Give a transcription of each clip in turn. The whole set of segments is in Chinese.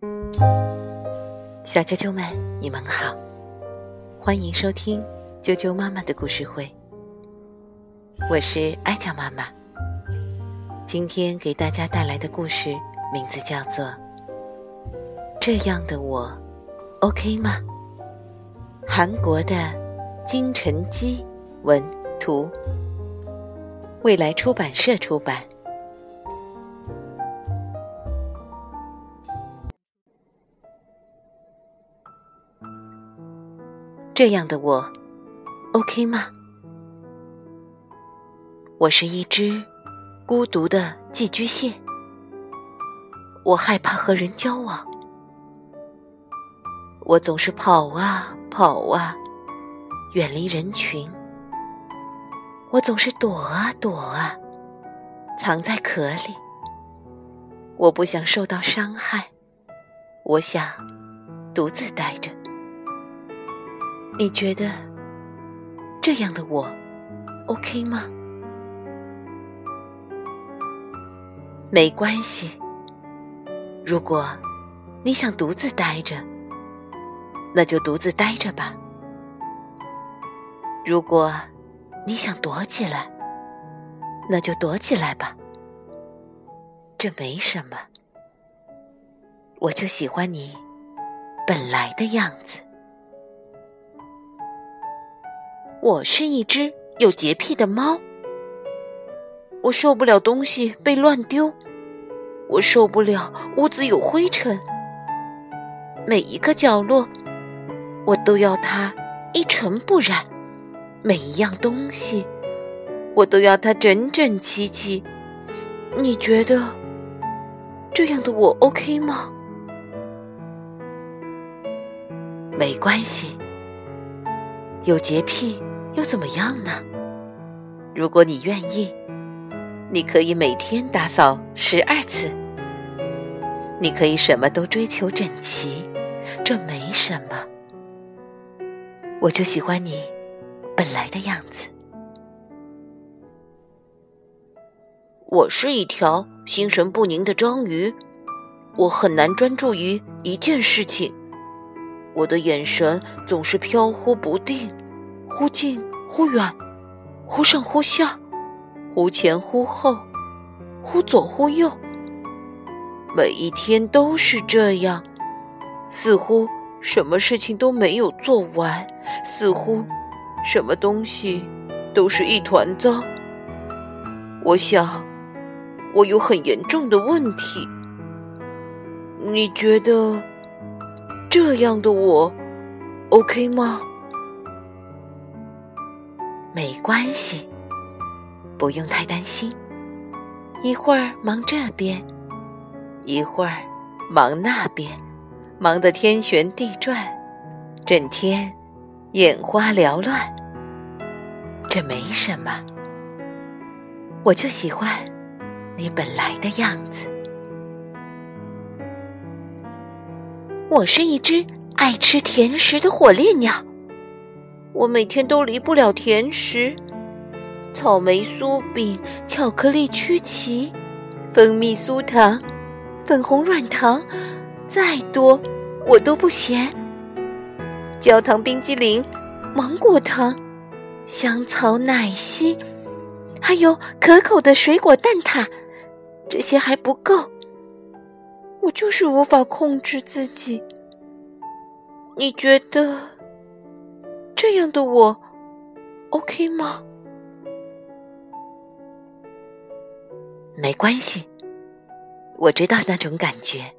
小啾啾们，你们好，欢迎收听啾啾妈妈的故事会。我是艾酱妈妈，今天给大家带来的故事名字叫做《这样的我》，OK 吗？韩国的金晨基文图，未来出版社出版。这样的我，OK 吗？我是一只孤独的寄居蟹，我害怕和人交往，我总是跑啊跑啊，远离人群，我总是躲啊躲啊，藏在壳里，我不想受到伤害，我想独自待着。你觉得这样的我 OK 吗？没关系。如果你想独自待着，那就独自待着吧。如果你想躲起来，那就躲起来吧。这没什么。我就喜欢你本来的样子。我是一只有洁癖的猫，我受不了东西被乱丢，我受不了屋子有灰尘，每一个角落我都要它一尘不染，每一样东西我都要它整整齐齐。你觉得这样的我 OK 吗？没关系，有洁癖。又怎么样呢？如果你愿意，你可以每天打扫十二次。你可以什么都追求整齐，这没什么。我就喜欢你本来的样子。我是一条心神不宁的章鱼，我很难专注于一件事情，我的眼神总是飘忽不定。忽近忽远，忽上忽下，忽前忽后，忽左忽右。每一天都是这样，似乎什么事情都没有做完，似乎什么东西都是一团糟。我想，我有很严重的问题。你觉得这样的我 OK 吗？没关系，不用太担心。一会儿忙这边，一会儿忙那边，忙得天旋地转，整天眼花缭乱。这没什么，我就喜欢你本来的样子。我是一只爱吃甜食的火烈鸟。我每天都离不了甜食，草莓酥饼、巧克力曲奇、蜂蜜酥糖、粉红软糖，再多我都不嫌。焦糖冰激凌、芒果糖、香草奶昔，还有可口的水果蛋挞，这些还不够。我就是无法控制自己。你觉得？这样的我，OK 吗？没关系，我知道那种感觉。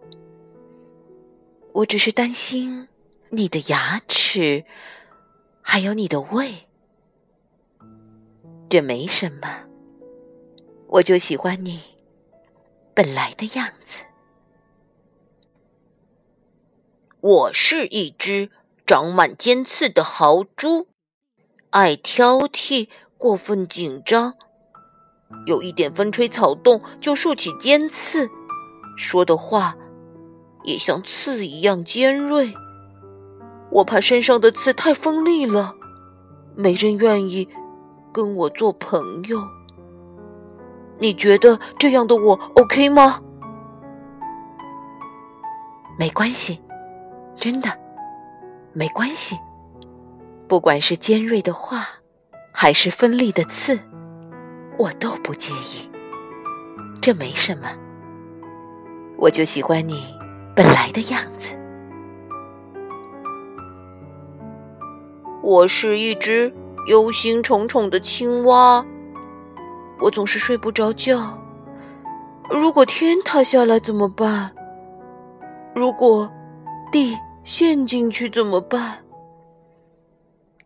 我只是担心你的牙齿，还有你的胃。这没什么，我就喜欢你本来的样子。我是一只。长满尖刺的豪猪，爱挑剔，过分紧张，有一点风吹草动就竖起尖刺，说的话也像刺一样尖锐。我怕身上的刺太锋利了，没人愿意跟我做朋友。你觉得这样的我 OK 吗？没关系，真的没关系。不管是尖锐的话，还是锋利的刺，我都不介意。这没什么，我就喜欢你本来的样子。我是一只忧心忡忡的青蛙，我总是睡不着觉。如果天塌下来怎么办？如果地陷进去怎么办？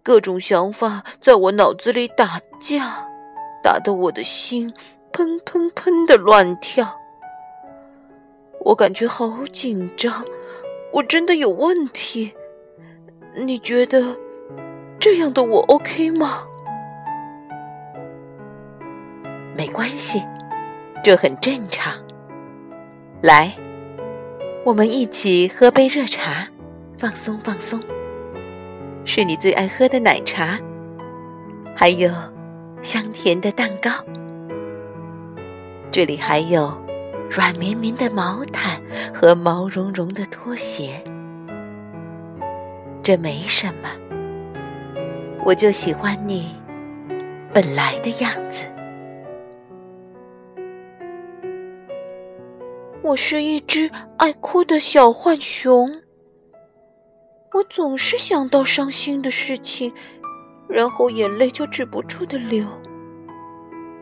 各种想法在我脑子里打架，打得我的心砰砰砰的乱跳。我感觉好紧张，我真的有问题？你觉得？这样的我 OK 吗？没关系，这很正常。来，我们一起喝杯热茶，放松放松。是你最爱喝的奶茶，还有香甜的蛋糕。这里还有软绵绵的毛毯和毛茸茸的拖鞋。这没什么。我就喜欢你本来的样子。我是一只爱哭的小浣熊，我总是想到伤心的事情，然后眼泪就止不住的流。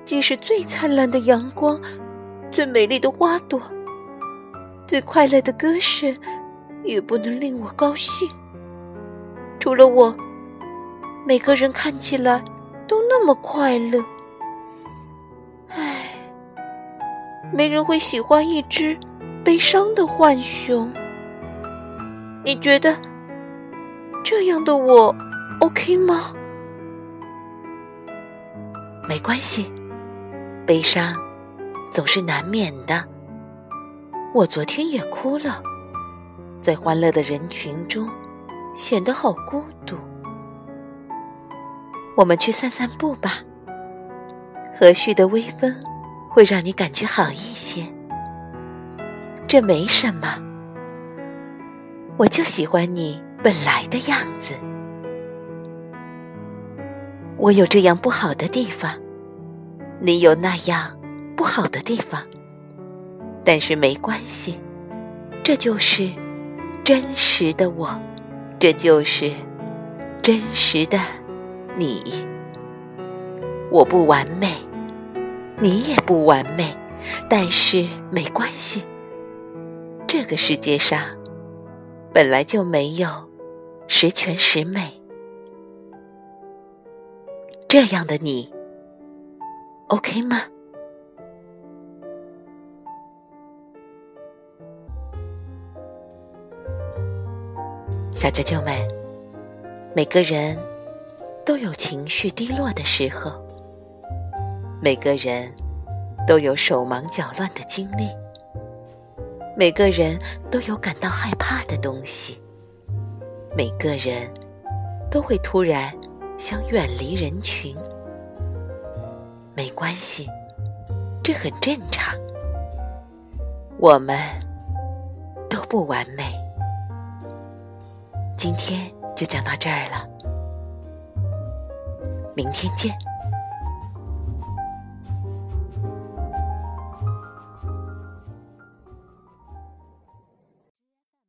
即使最灿烂的阳光、最美丽的花朵、最快乐的歌声，也不能令我高兴。除了我。每个人看起来都那么快乐，唉，没人会喜欢一只悲伤的浣熊。你觉得这样的我 OK 吗？没关系，悲伤总是难免的。我昨天也哭了，在欢乐的人群中显得好孤独。我们去散散步吧，和煦的微风会让你感觉好一些。这没什么，我就喜欢你本来的样子。我有这样不好的地方，你有那样不好的地方，但是没关系，这就是真实的我，这就是真实的。你，我不完美，你也不完美，但是没关系。这个世界上本来就没有十全十美。这样的你，OK 吗？小舅舅们，每个人。都有情绪低落的时候，每个人都有手忙脚乱的经历，每个人都有感到害怕的东西，每个人都会突然想远离人群。没关系，这很正常。我们都不完美。今天就讲到这儿了。明天见。